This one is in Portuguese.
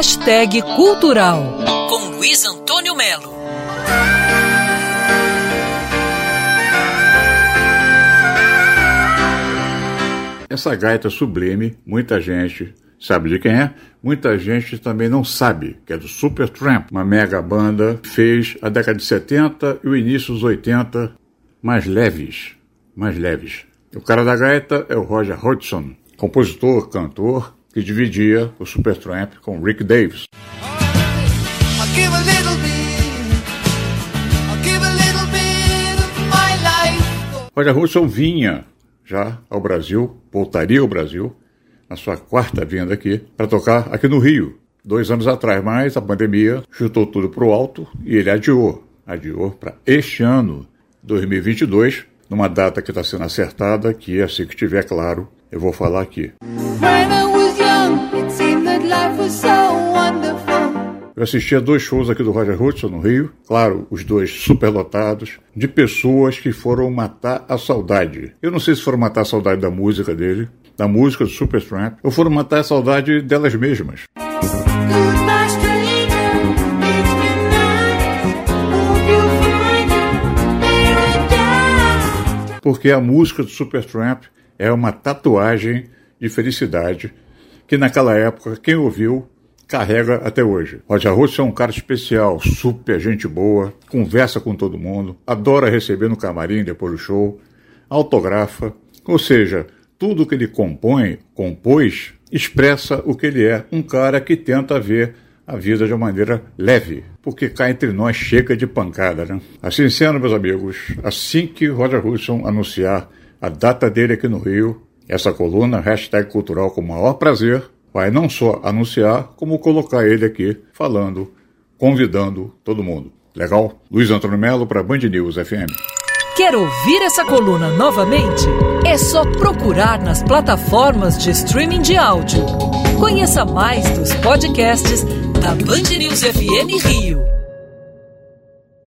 Hashtag Cultural com Luiz Antônio Melo. Essa gaita sublime, muita gente sabe de quem é, muita gente também não sabe, que é do Supertramp, uma mega banda que fez a década de 70 e o início dos 80 mais leves, mais leves. O cara da gaita é o Roger Hodgson, compositor, cantor, que dividia o Supertramp com Rick Davis. Roger Hodgson vinha já ao Brasil, voltaria ao Brasil, na sua quarta vinda aqui, para tocar aqui no Rio, dois anos atrás, mas a pandemia chutou tudo para o alto e ele adiou, adiou para este ano, 2022, numa data que está sendo acertada, que assim que estiver claro, eu vou falar aqui. Eu assisti a dois shows aqui do Roger Hudson no Rio, claro, os dois superlotados, de pessoas que foram matar a saudade. Eu não sei se foram matar a saudade da música dele, da música do Supertramp, ou foram matar a saudade delas mesmas. Porque a música do Supertramp é uma tatuagem de felicidade que naquela época quem ouviu carrega até hoje. Roger Russo é um cara especial, super gente boa, conversa com todo mundo, adora receber no camarim depois do show, autografa, ou seja, tudo que ele compõe, compôs, expressa o que ele é, um cara que tenta ver a vida de uma maneira leve, porque cá entre nós chega de pancada, né? Assim sendo, meus amigos, assim que Roger Hudson anunciar a data dele aqui no Rio, essa coluna, hashtag cultural com o maior prazer, vai não só anunciar, como colocar ele aqui falando, convidando todo mundo. Legal? Luiz Antônio Melo para Band News FM. Quer ouvir essa coluna novamente? É só procurar nas plataformas de streaming de áudio. Conheça mais dos podcasts da Band News FM Rio.